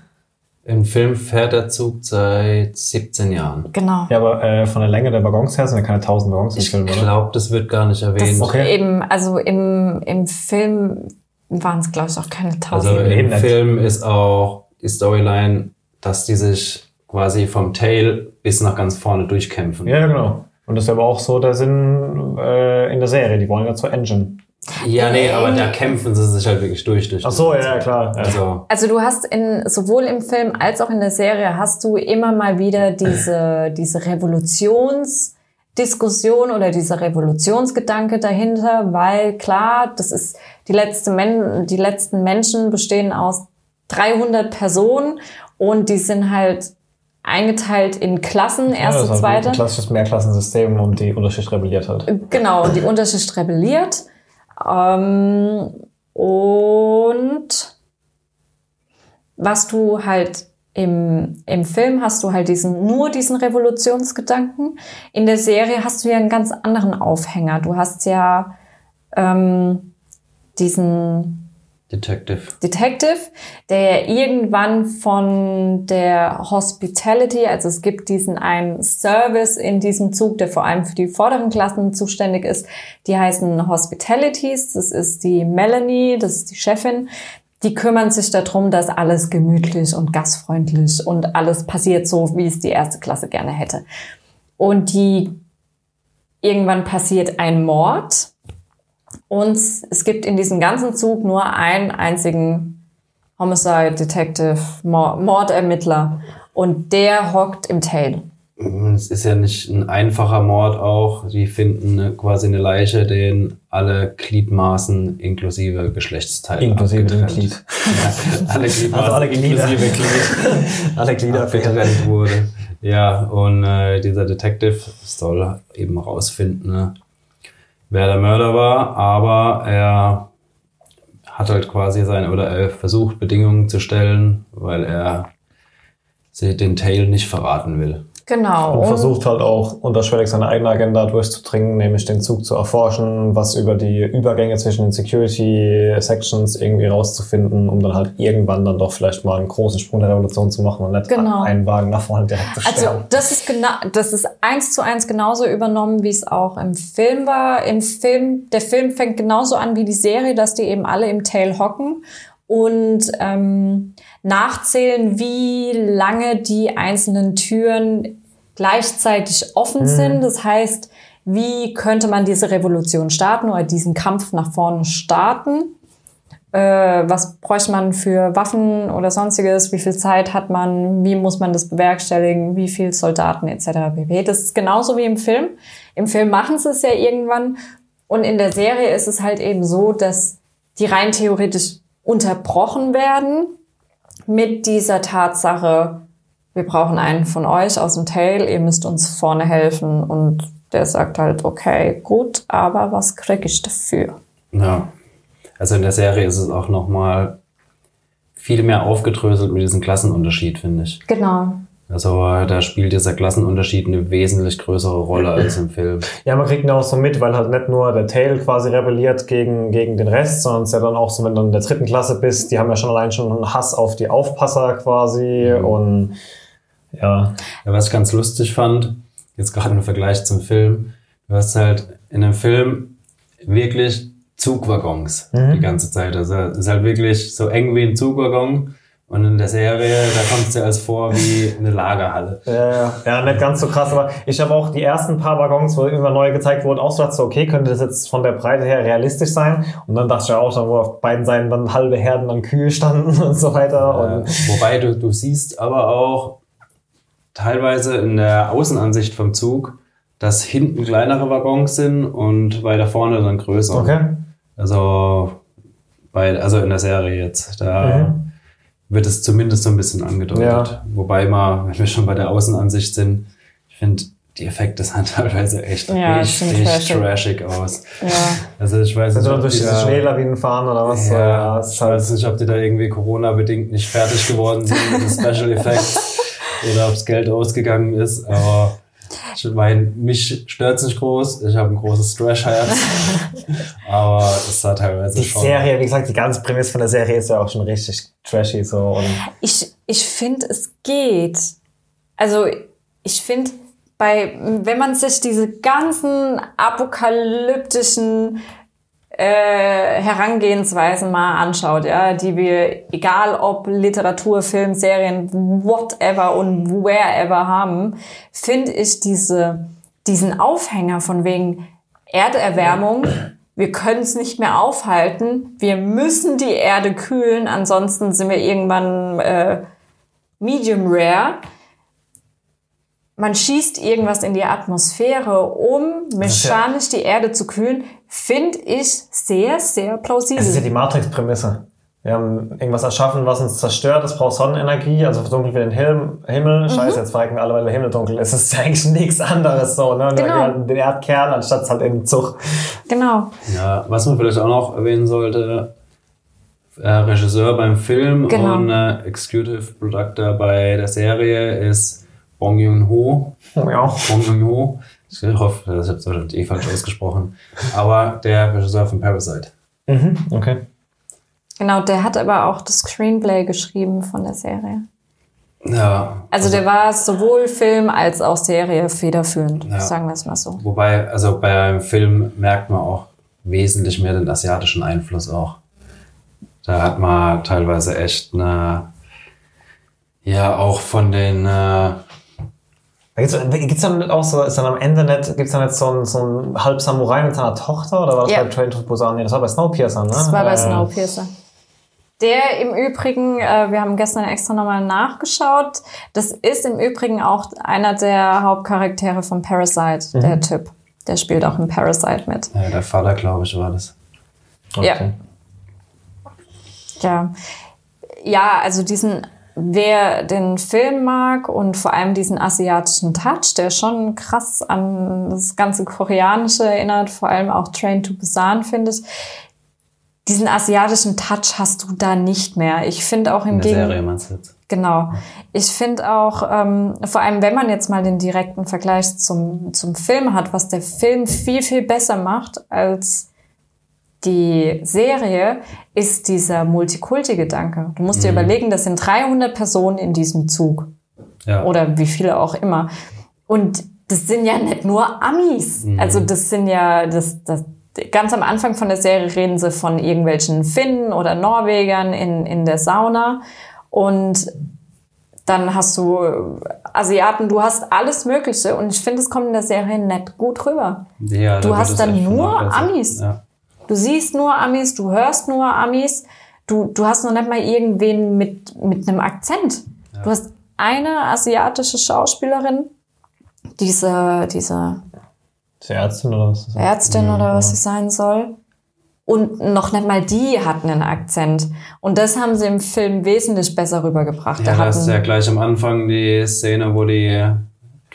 Im Film fährt der Zug seit 17 Jahren. Genau. Ja, aber äh, von der Länge der Waggons her sind ja keine 1000 Waggons im Ich Film, oder? glaube, das wird gar nicht erwähnt. Das Okay. eben, also im, im Film waren es, glaube ich, auch keine Also tausend. Eben im. Film ist auch die Storyline, dass die sich quasi vom Tail bis nach ganz vorne durchkämpfen. Ja, ja, genau. Und das ist aber auch so der Sinn äh, in der Serie. Die wollen ja zur Engine. Ja, nee, aber da kämpfen sie sich halt wirklich durch. durch Ach so, ja, ja, klar. Ja. Also, Also du hast in sowohl im Film als auch in der Serie hast du immer mal wieder diese diese Revolutionsdiskussion oder dieser Revolutionsgedanke dahinter, weil klar, das ist die letzte Men die letzten Menschen bestehen aus 300 Personen und die sind halt eingeteilt in Klassen, Ja, erste, das ist halt zweite. ein klassisches Mehrklassensystem und die Unterschicht rebelliert halt. Genau, und die Unterschicht rebelliert. Ähm, und was du halt im, im Film hast du halt diesen, nur diesen Revolutionsgedanken. In der Serie hast du ja einen ganz anderen Aufhänger. Du hast ja ähm, diesen Detective. Detective, der irgendwann von der Hospitality, also es gibt diesen einen Service in diesem Zug, der vor allem für die vorderen Klassen zuständig ist. Die heißen Hospitalities. Das ist die Melanie, das ist die Chefin. Die kümmern sich darum, dass alles gemütlich und gastfreundlich und alles passiert so, wie es die erste Klasse gerne hätte. Und die irgendwann passiert ein Mord und es gibt in diesem ganzen Zug nur einen einzigen Homicide Detective, Mor- Mordermittler. Und der hockt im Tail. Es ist ja nicht ein einfacher Mord auch. Die finden eine, quasi eine Leiche, denen alle Gliedmaßen inklusive Geschlechtsteile Inklusive dem. Glied. Ja, alle Gliedmaßen Also alle Glieder. inklusive Glied Alle Glieder abgetrennt wurde. Ja, und äh, dieser Detective soll eben rausfinden, ne, wer der Mörder war, aber er hat halt quasi seine, oder er versucht Bedingungen zu stellen, weil er den Tail nicht verraten will. Genau. Und versucht halt auch unterschwellig seine eigene Agenda durchzudringen, nämlich den Zug zu erforschen, was über die Übergänge zwischen den Security-Sections irgendwie rauszufinden, um dann halt irgendwann dann doch vielleicht mal einen großen Sprung der Revolution zu machen und nicht Genau. einen Wagen nach vorne direkt zu Also sterben. das ist genau, das ist eins zu eins genauso übernommen, wie es auch im Film war. Im Film, der Film fängt genauso an wie die Serie, dass die eben alle im Tail hocken und ähm, nachzählen, wie lange die einzelnen Türen gleichzeitig offen sind. Das heißt, wie könnte man diese Revolution starten oder diesen Kampf nach vorne starten? Äh, was bräuchte man für Waffen oder sonstiges? Wie viel Zeit hat man? Wie muss man das bewerkstelligen? Wie viele Soldaten etc. pp. Das ist genauso wie im Film. Im Film machen sie es ja irgendwann. Und in der Serie ist es halt eben so, dass die rein theoretisch unterbrochen werden mit dieser Tatsache, wir brauchen einen von euch aus dem Tail, ihr müsst uns vorne helfen. Und der sagt halt, okay, gut, aber was krieg ich dafür? Ja. Also in der Serie ist es auch nochmal viel mehr aufgedröselt mit diesem Klassenunterschied, finde ich. Genau. Also da spielt dieser Klassenunterschied eine wesentlich größere Rolle als im Film. Ja, man kriegt ihn auch so mit, weil halt nicht nur der Tail quasi rebelliert gegen, gegen den Rest, sondern es ist ja dann auch so, wenn du in der dritten Klasse bist, die haben ja schon allein schon einen Hass auf die Aufpasser quasi Mhm. und ja. Ja, was ich ganz lustig fand, jetzt gerade im Vergleich zum Film, du hast halt in dem Film wirklich Zugwaggons die ganze Zeit. Also es ist halt wirklich so eng wie ein Zugwaggon. Und in der Serie, da kommt es dir als vor wie eine Lagerhalle. Ja, ja, ja, nicht ganz so krass, aber ich habe auch die ersten paar Waggons, wo immer neu gezeigt wurden, auch so dachte, okay, könnte das jetzt von der Breite her realistisch sein? Und dann dachte ich ja auch schon, wo auf beiden Seiten dann halbe Herden an Kühe standen und so weiter. Äh, Und wobei du, du siehst aber auch teilweise in der Außenansicht vom Zug, dass hinten kleinere Waggons sind und weiter vorne dann größer. okay. Also, bei, also in der Serie jetzt. Da Mhm. Wird es zumindest so ein bisschen angedeutet. Ja. Wobei mal, wenn wir schon bei der Außenansicht sind, ich finde, die Effekte sahen teilweise echt Ja, richtig trashig. trashig aus. Ja. Also ich weiß Also nicht, ob durch die diese da, Schneelawinen fahren oder was? ja, es ist ich weiß nicht, ob die da irgendwie Corona-bedingt nicht fertig geworden sind mit den Special Effects oder ob das Geld ausgegangen ist, aber ich meine, mich stört es nicht groß. Ich habe ein großes Trash-Herz. aber es sah teilweise die schon. Serie, wie gesagt, die ganze Prämisse von der Serie ist ja auch schon richtig trashy so und Ich, ich finde, es geht. Also ich finde, bei, wenn man sich diese ganzen apokalyptischen äh, Herangehensweisen mal anschaut, ja, die wir, egal ob Literatur, Film, Serien, whatever und wherever haben, finde ich diese, diesen Aufhänger von wegen Erderwärmung, wir können es nicht mehr aufhalten, wir müssen die Erde kühlen, ansonsten sind wir irgendwann äh, medium rare. Man schießt irgendwas in die Atmosphäre, um mechanisch die Erde zu kühlen, finde ich sehr, sehr plausibel. es ist ja die Matrix-Prämisse. Wir haben irgendwas erschaffen, was uns zerstört. Es braucht Sonnenenergie, also verdunkelt wir den Him Himmel. Mhm. Scheiße, jetzt verrecken alle, weil der Himmel dunkel ist. Es ist ja eigentlich nichts anderes so. Ne? Und Genau. wir halt den Erdkern anstatt halt im Zug. genau. Ja, was man vielleicht auch noch erwähnen sollte, äh, Regisseur beim Film Genau. und äh, Executive Productor bei der Serie ist Bong Joon-ho. Ja. Bong Joon-ho. Ich hoffe, ich habe wahrscheinlich eh falsch ausgesprochen. Aber der Regisseur von Parasite. Mhm, okay. Genau, der hat aber auch das Screenplay geschrieben von der Serie. Ja, Also, der war sowohl Film als auch Serie federführend, Ja. sagen wir es mal so. wobei, also beim Film merkt man auch wesentlich mehr den asiatischen Einfluss auch. Da hat man teilweise echt eine, ja, auch von den, äh, Da gibt's, gibt's dann auch so, ist dann am Ende nicht, gibt's dann jetzt so ein, so ein halb Samurai mit seiner Tochter oder war das Ja. bei Train to Busan? Nee, das war bei Snowpiercer, ne? Das war bei Äh, Snowpiercer. Der im Übrigen, äh, wir haben gestern extra nochmal nachgeschaut, das ist im Übrigen auch einer der Hauptcharaktere von Parasite, der Typ. Der spielt auch in Parasite mit. ja, der Vater, glaube ich, war das. Okay. Ja. Ja. Ja, also diesen, wer den Film mag und vor allem diesen asiatischen Touch, der schon krass an das ganze Koreanische erinnert, vor allem auch Train to Busan, finde ich. Diesen asiatischen Touch hast du da nicht mehr. Ich finde auch im Gegenteil. Genau. Ich finde auch, ähm, vor allem wenn man jetzt mal den direkten Vergleich zum, zum Film hat, was der Film viel, viel besser macht als die Serie, ist dieser Multikulti-Gedanke. Du musst dir überlegen, das sind 300 Personen in diesem Zug Ja. oder wie viele auch immer. Und das sind ja nicht nur Amis. Also das sind ja, das, das, ganz am Anfang von der Serie reden sie von irgendwelchen Finnen oder Norwegern in, in der Sauna. Und dann hast du Asiaten, du hast alles Mögliche. Und ich finde, es kommt in der Serie nicht gut rüber. Ja, Du hast dann nur. Amis. Ja. Du siehst nur Amis, du hörst nur Amis, du, du hast noch nicht mal irgendwen mit, mit einem Akzent. Du hast eine asiatische Schauspielerin, diese, diese sie Ärztin oder was? Ärztin oder was sie sein soll. Und noch nicht mal die hatten einen Akzent. Und das haben sie im Film wesentlich besser rübergebracht. Ja, Da da ist ja gleich am Anfang die Szene, wo die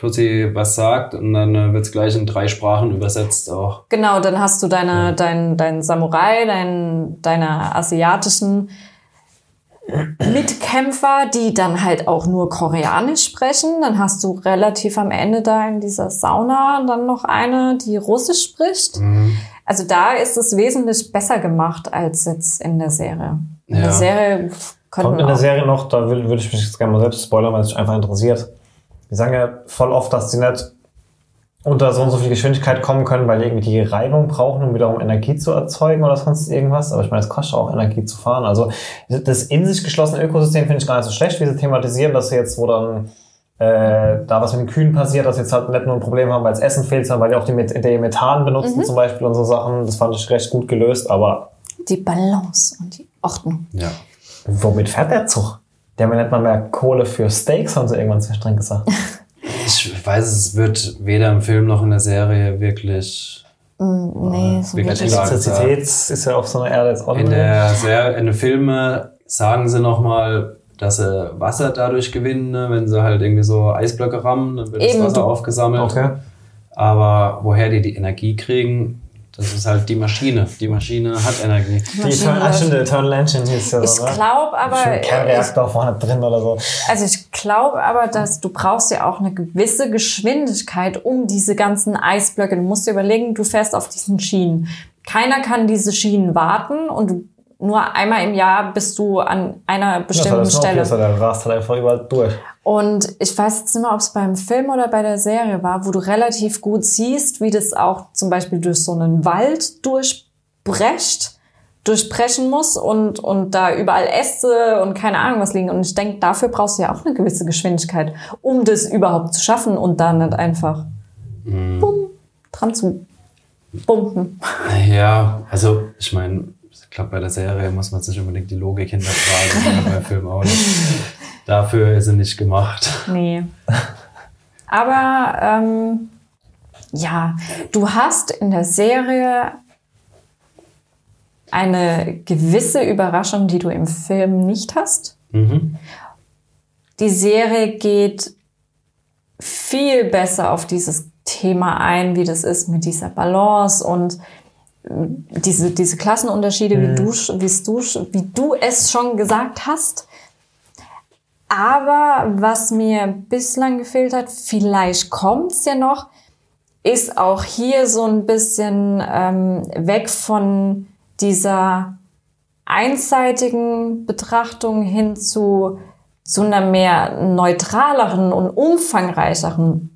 Tussi was sagt und dann äh, wird es gleich in drei Sprachen übersetzt auch. Genau, dann hast du deine, dein, dein Samurai, dein, deine asiatischen Mitkämpfer, die dann halt auch nur Koreanisch sprechen. Dann hast du relativ am Ende da in dieser Sauna dann noch eine, die Russisch spricht. Mhm. Also da ist es wesentlich besser gemacht als jetzt in der Serie. In Ja. der Serie Kommt könnten in der Serie noch, da will, würde ich mich jetzt gerne mal selbst spoilern, weil es mich einfach interessiert. Die sagen ja voll oft, dass die nicht unter so und so viel Geschwindigkeit kommen können, weil die irgendwie die Reibung brauchen, um wiederum Energie zu erzeugen oder sonst irgendwas. Aber ich meine, es kostet auch Energie zu fahren. Also das in sich geschlossene Ökosystem finde ich gar nicht so schlecht, wie sie thematisieren, dass sie jetzt, wo dann äh, da was mit den Kühen passiert, dass sie jetzt halt nicht nur ein Problem haben, weil es Essen fehlt, sondern weil die auch die, Met die Methan benutzen zum Beispiel und so Sachen. Das fand ich recht gut gelöst, aber die Balance und die Ordnung. Ja. womit fährt der Zug? Die haben ja nicht mal mehr Kohle für Steaks, haben sie irgendwann zwischendrin gesagt. Ich weiß, es wird weder im Film noch in der Serie wirklich. Nee, so wirklich. Elektrizität ist ja auf so einer Erde jetzt auch In nicht. der Serie, in den Filmen sagen sie nochmal, dass sie Wasser dadurch gewinnen, ne? wenn sie halt irgendwie so Eisblöcke rammen, dann wird Eben, das Wasser aufgesammelt. Okay. Aber woher die die Energie kriegen, das ist halt die Maschine. Die Maschine hat Energie. Die der Eternal Engine hieß ja Ich so, glaube aber, ich, Kernreaktor vorne drin oder so. also ich glaube aber, dass du brauchst ja auch eine gewisse Geschwindigkeit um diese ganzen Eisblöcke. Du musst dir überlegen, du fährst auf diesen Schienen. Keiner kann diese Schienen warten und du, nur einmal im Jahr bist du an einer bestimmten das Stelle. das der rast halt einfach überall durch. Und ich weiß jetzt nicht mehr, ob es beim Film oder bei der Serie war, wo du relativ gut siehst, wie das auch zum Beispiel durch so einen Wald durchbrecht, durchbrechen muss und, und da überall Äste und keine Ahnung was liegen. Und ich denke, dafür brauchst du ja auch eine gewisse Geschwindigkeit, um das überhaupt zu schaffen und dann nicht einfach bumm, dran zu bumpen. Ja, also ich meine, glaube, bei der Serie muss man sich unbedingt die Logik hinterfragen, bei Film auch nicht. Dafür ist sie nicht gemacht. Nee. Aber ähm, ja, du hast in der Serie eine gewisse Überraschung, die du im Film nicht hast. Mhm. Die Serie geht viel besser auf dieses Thema ein, wie das ist mit dieser Balance und diese, diese Klassenunterschiede, wie, du, wie, du, wie du es schon gesagt hast. Aber was mir bislang gefehlt hat, vielleicht kommt's ja noch, ist auch hier so ein bisschen ähm, weg von dieser einseitigen Betrachtung hin zu, zu einer mehr neutraleren und umfangreicheren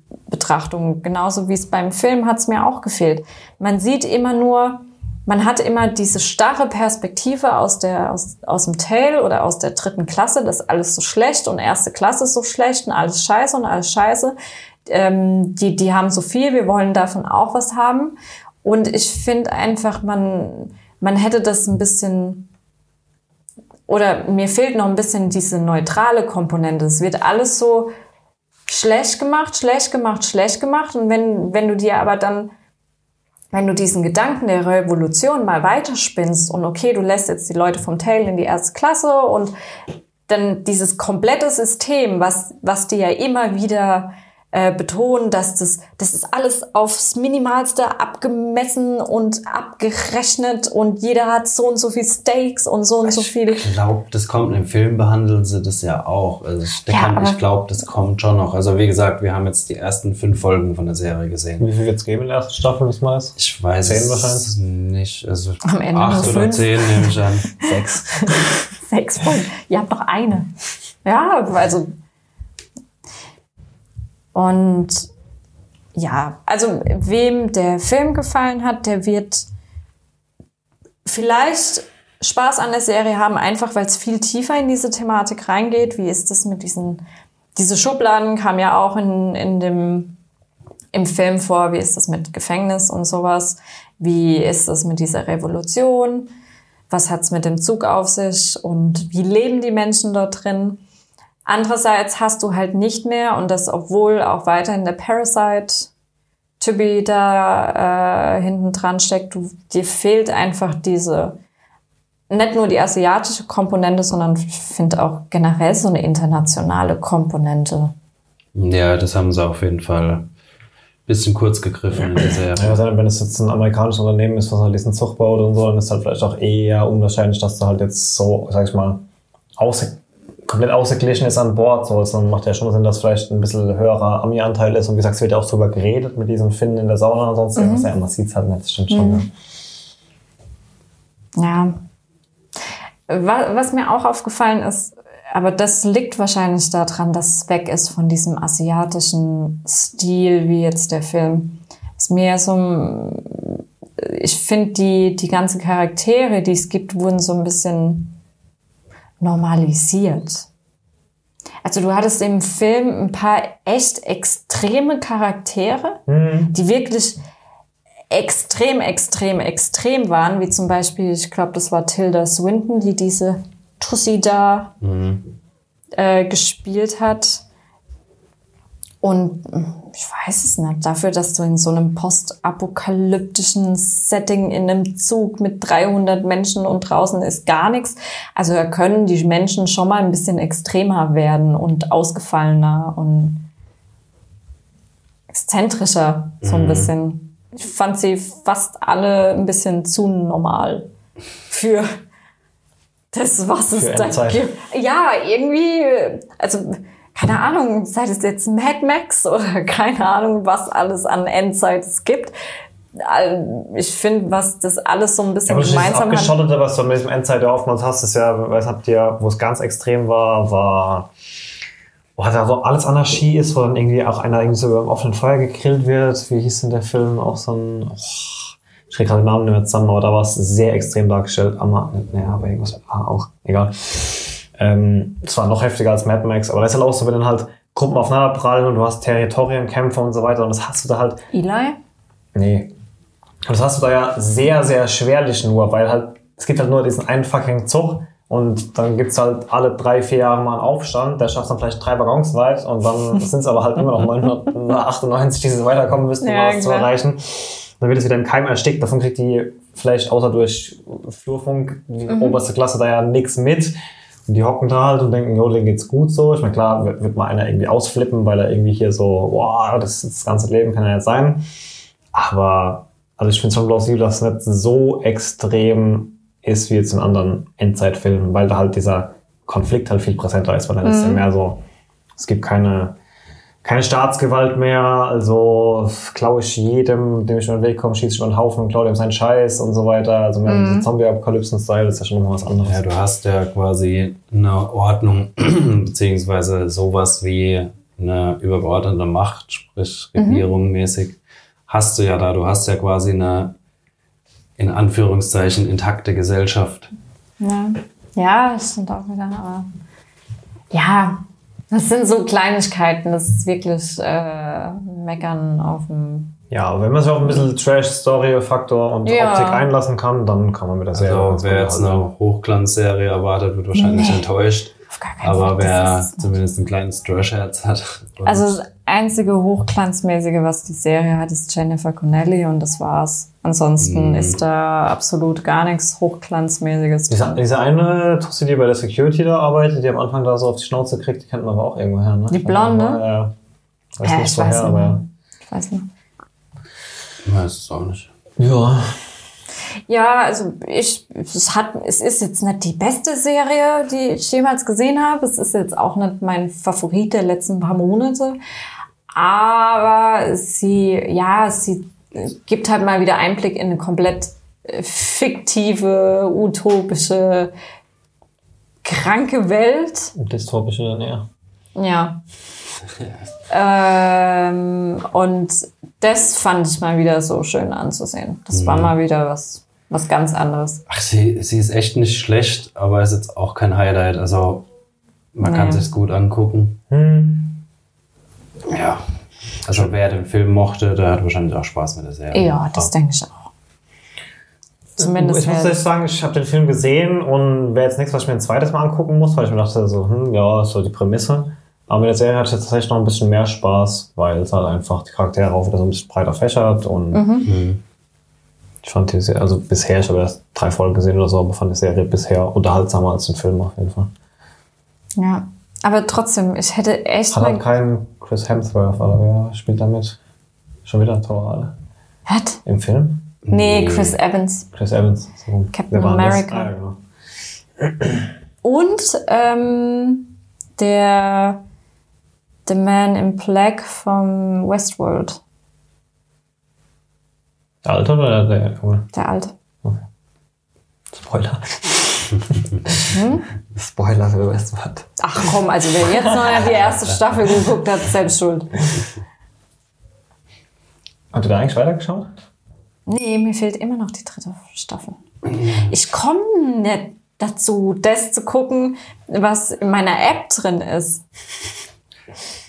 Betrachtung. Genauso wie es beim Film hat's mir auch gefehlt. Man sieht immer nur, man hat immer diese starre Perspektive aus, der, aus, aus dem Tail oder aus der dritten Klasse, das ist alles so schlecht und erste Klasse so schlecht und alles scheiße und alles scheiße. Ähm, die, die haben so viel, wir wollen davon auch was haben. Und ich finde einfach, man, man hätte das ein bisschen, oder mir fehlt noch ein bisschen diese neutrale Komponente. Es wird alles so schlecht gemacht, schlecht gemacht, schlecht gemacht. Und wenn, wenn du dir aber dann wenn du diesen Gedanken der Revolution mal weiterspinnst und okay, du lässt jetzt die Leute vom Tail in die erste Klasse und dann dieses komplette System, was, was die ja immer wieder äh, betonen, dass das, das ist alles aufs Minimalste abgemessen und abgerechnet und jeder hat so und so viel Steaks und so und so viel. Ich glaube, das kommt im Film, behandeln sie das ja auch. Also ich, Ja, ich glaube, das kommt schon noch. Also wie gesagt, wir haben jetzt die ersten fünf Folgen von der Serie gesehen. Wie viel wird es geben in der ersten Staffel, wir das? Ich weiß Zehn es wahrscheinlich? nicht. Also Am Ende acht oder fünf. zehn nehme ich an. Sechs. Sechs Folgen. Ihr habt doch eine. Ja, also. Und ja, also wem der Film gefallen hat, der wird vielleicht Spaß an der Serie haben, einfach weil es viel tiefer in diese Thematik reingeht. Wie ist das mit diesen, diese Schubladen kam ja auch in, in dem, im Film vor. Wie ist das mit Gefängnis und sowas? Wie ist das mit dieser Revolution? was hat's mit dem Zug auf sich und wie leben die Menschen dort drin. Andererseits hast du halt nicht mehr, und das obwohl auch weiterhin der Parasite Typi da äh, hinten dran steckt. Du, dir fehlt einfach diese, nicht nur die asiatische Komponente, sondern ich finde auch generell so eine internationale Komponente. Ja, das haben sie auf jeden Fall ein bisschen kurz gegriffen in der Serie. Ja, wenn es jetzt ein amerikanisches Unternehmen ist, was halt diesen Zug baut und so, dann ist halt vielleicht auch eher unwahrscheinlich, dass du halt jetzt so, sag ich mal, außer, komplett ausgeglichen ist an Bord. So, dann macht ja schon Sinn, dass vielleicht ein bisschen höherer Ami-Anteil ist. Und wie gesagt, es wird ja auch drüber geredet mit diesen Finnen in der Sauna und sonst. Mhm. Ja, man sieht es halt nicht, das stimmt schon. Mhm. Ja. Was mir auch aufgefallen ist, aber das liegt wahrscheinlich daran, dass es weg ist von diesem asiatischen Stil, wie jetzt der Film. Es ist mehr so, ich finde, die, die ganzen Charaktere, die es gibt, wurden so ein bisschen normalisiert. Also du hattest im Film ein paar echt extreme Charaktere, mhm. die wirklich extrem, extrem, extrem waren, wie zum Beispiel, ich glaube, das war Tilda Swinton, die diese Tussi da mhm. äh, gespielt hat. Und ich weiß es nicht, dafür, dass du in so einem postapokalyptischen Setting in einem Zug mit 300 Menschen und draußen ist gar nichts. Also da können die Menschen schon mal ein bisschen extremer werden und ausgefallener und exzentrischer, so ein mhm. bisschen. Ich fand sie fast alle ein bisschen zu normal für das, was es da gibt. Ja, irgendwie, also keine Ahnung, sei das jetzt Mad Max oder keine Ahnung, was alles an Endzeit es gibt. Ich finde, was das alles so ein bisschen ja, aber gemeinsam das hat. was du mit diesem Endzeit oftmals hast, ist ja, was habt ihr, wo es ganz extrem war, war, wo halt da so alles Anarchie ist, wo dann irgendwie auch einer irgendwie so über offenen Feuer gegrillt wird. Wie hieß denn der Film? Auch so ein, oh, ich kriege gerade den Namen nicht mehr zusammen, aber da war es sehr extrem dargestellt. Aber, naja, aber irgendwas, ah, auch, egal. Ähm, das war noch heftiger als Mad Max, aber das ist halt auch so, wenn dann halt Gruppen aufeinander prallen und du hast Territorienkämpfe und so weiter und das hast du da halt. Eli? Nee. Und das hast du da ja sehr, sehr schwerlich nur, weil halt, es gibt halt nur diesen einen fucking Zug und dann gibt's halt alle drei, vier Jahre mal einen Aufstand, der schafft dann vielleicht drei Waggons weit und dann sind es aber halt immer noch 998, die sie weiterkommen müssten, um ja, was zu erreichen. Dann wird es wieder im Keim erstickt, davon kriegt die vielleicht außer durch Flurfunk die mhm. oberste Klasse da ja nichts mit. Und die hocken da halt und denken, jo, denen geht's gut so. Ich meine, klar, wird, wird mal einer irgendwie ausflippen, weil er irgendwie hier so, boah, das, das ganze Leben kann ja jetzt sein. Aber, also ich finde es schon plausibel, dass es nicht so extrem ist wie jetzt in anderen Endzeitfilmen, weil da halt dieser Konflikt halt viel präsenter ist, weil dann mhm. ist ja mehr so, es gibt keine, keine Staatsgewalt mehr, also klaue ich jedem, dem ich über den Weg komme, schieße ich über den Haufen und klaue dem seinen Scheiß und so weiter. Also mehr mhm. Zombie-Apokalypsen-Style ist ja schon mal was anderes. Ja, du hast ja quasi eine Ordnung, beziehungsweise sowas wie eine übergeordnete Macht, sprich mhm. Regierung mäßig, hast du ja da. Du hast ja quasi eine, in Anführungszeichen, intakte Gesellschaft. Ja, ja das stimmt auch wieder, aber ja, das sind so Kleinigkeiten, das ist wirklich äh, Meckern auf dem. Ja, wenn man sich auf ein bisschen Trash-Story-Faktor und ja. Optik einlassen kann, dann kann man mit der Serie. Also, wer jetzt eine Hochglanzserie erwartet, wird wahrscheinlich nee. enttäuscht. Aber wer zumindest ein kleines Trash-Herz hat. Also einzige Hochglanzmäßige, was die Serie hat, ist Jennifer Connelly und das war's. Ansonsten mm. ist da absolut gar nichts Hochglanzmäßiges. Diese, diese eine Tussi, die bei der Security da arbeitet, die am Anfang da so auf die Schnauze kriegt, die kennt man aber auch irgendwo her, ne? Die Blonde? Ja. Weiß ja, ich weiß nicht. Ich weiß nicht. Ich weiß es auch nicht. Ja. Ja, also ich, es hat, es ist jetzt nicht die beste Serie, die ich jemals gesehen habe. Es ist jetzt auch nicht mein Favorit der letzten paar Monate. Aber sie, ja, sie gibt halt mal wieder Einblick in eine komplett äh, fiktive, utopische, kranke Welt. Dystopische dann eher. Ja. ähm, und das fand ich mal wieder so schön anzusehen. Das mhm. war mal wieder was was ganz anderes. Ach, sie, sie ist echt nicht schlecht, aber ist jetzt auch kein Highlight. Also man nee. kann sich gut angucken. Hm. Ja. Also wer den Film mochte, der hat wahrscheinlich auch Spaß mit der Serie. Ja, das denke ich auch. Zumindest ich muss ehrlich sagen, ich habe den Film gesehen und wäre jetzt nichts, was ich mir ein zweites Mal angucken muss, weil ich mir dachte so, hm, ja, ist so die Prämisse. Aber mit der Serie hatte ich jetzt tatsächlich noch ein bisschen mehr Spaß, weil es halt einfach die Charaktere auch wieder so ein bisschen breiter fächert und Mhm. ich fand die Serie, also bisher, ich habe erst drei Folgen gesehen oder so, aber fand die Serie bisher unterhaltsamer als den Film auf jeden Fall. Ja. Aber trotzdem, ich hätte echt Hat halt keinen Chris Hemsworth, aber wer spielt damit? Schon wieder Torale. What? Im Film? Nee, Chris Evans. Chris Evans. So. Captain? America. Ah, genau. Und ähm, der The Man in Black vom Westworld, Der Alte oder der Junge? der alte. Spoiler. Spoiler für Westworld. Ach komm, also wer jetzt noch die erste Staffel geguckt hat, ist selbst schuld. Habt ihr da eigentlich weitergeschaut? Nee, mir fehlt immer noch die dritte Staffel. Ich komme nicht dazu, das zu gucken, was in meiner App drin ist.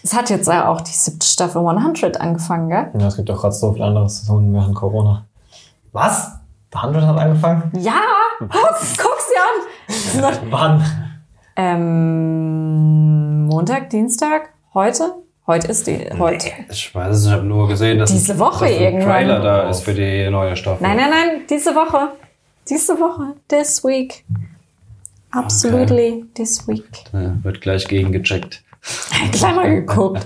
Es hat jetzt ja auch die siebte Staffel 100 angefangen, gell? Ja, es gibt doch gerade so viel anderes zu tun während Corona. Was? Der Handel hat angefangen? Ja, guck, an. Wann? Ähm, Montag, Dienstag, heute? Heute ist die, heute. Ich weiß es, ich habe nur gesehen, dass Diese es- Woche dass ein irgendwann. Trailer da ist für die neue Staffel. Nein, nein, nein, diese Woche. Diese Woche, this week. Absolutely this week. Ja, wird gleich gegengecheckt. Gleich mal geguckt.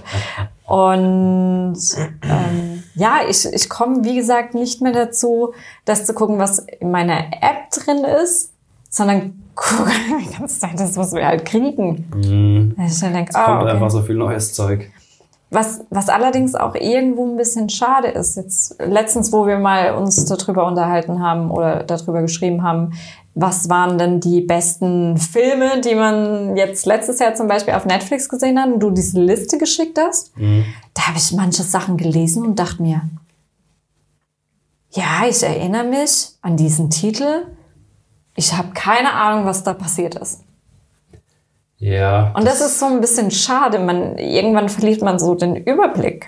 Und ähm, ja, ich, ich komme, wie gesagt, nicht mehr dazu, das zu gucken, was in meiner App drin ist, sondern gucke die ganze Zeit das, was wir halt kriegen. Mhm. Ich dann denke, Kommt ah, einfach okay. so viel neues Zeug. Was, was allerdings auch irgendwo ein bisschen schade ist. Jetzt letztens, wo wir mal uns darüber unterhalten haben oder darüber geschrieben haben, was waren denn die besten Filme, die man jetzt letztes Jahr zum Beispiel auf Netflix gesehen hat und du diese Liste geschickt hast, da habe ich manche Sachen gelesen und dachte mir, ja, ich erinnere mich an diesen Titel. Ich habe keine Ahnung, was da passiert ist. Ja. Und das ist so ein bisschen schade. Man, irgendwann verliert man so den Überblick.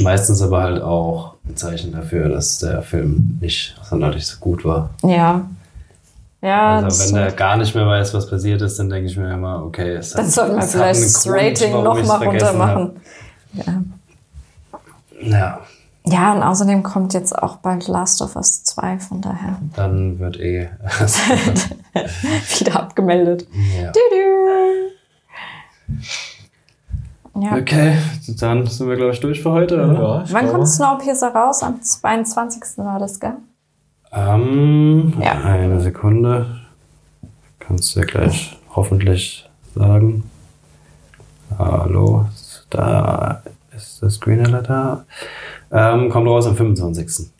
Meistens aber halt auch ein Zeichen dafür, dass der Film nicht sonderlich so gut war. Ja. Ja, das Also wenn der stimmt. gar nicht mehr weiß, was passiert ist, dann denke ich mir immer, okay, es dann hat- sollten wir vielleicht das Rating warum noch ich's mal vergessen runter hab. machen. Ja, Ja, und außerdem kommt jetzt auch bald Last of Us 2, von daher dann wird eh. wieder abgemeldet. ja. Ja. Okay, dann sind wir, glaube ich, durch für heute, oder? Ja, Wann glaube. kommt Snowpiercer raus? Am 22. war das, gell? Ähm, Ja. Eine Sekunde. Kannst du ja gleich hoffentlich sagen. Hallo, da ist das Screener da. Ähm, kommt raus am 25.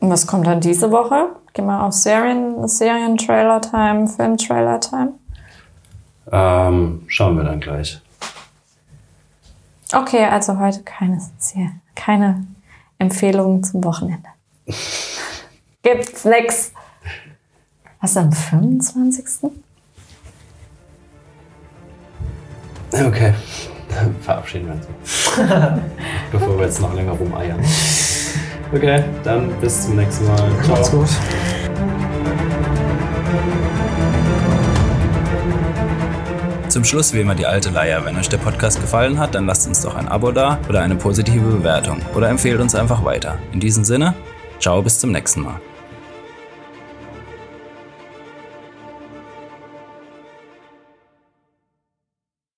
Und was kommt dann diese Woche? Gehen wir auf Serien, Serien-Trailer-Time, Film-Trailer-Time. Ähm, schauen wir dann gleich. Okay, also heute keine, keine Empfehlungen zum Wochenende. Gibt's nix. Was am 25.? Okay, verabschieden wir uns. Bevor wir jetzt noch länger rumeiern. Okay, dann bis zum nächsten Mal. Ciao. Macht's gut. Zum Schluss wie immer die alte Leier. Wenn euch der Podcast gefallen hat, dann lasst uns doch ein Abo da oder eine positive Bewertung oder empfehlt uns einfach weiter. In diesem Sinne, ciao bis zum nächsten Mal.